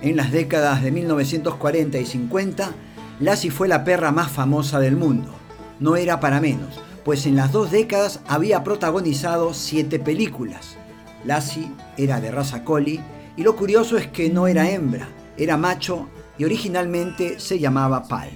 En las décadas de 1940 y 50, Lassie fue la perra más famosa del mundo. No era para menos, pues en las dos décadas había protagonizado siete películas. Lassie era de raza collie y lo curioso es que no era hembra, era macho y originalmente se llamaba Pal.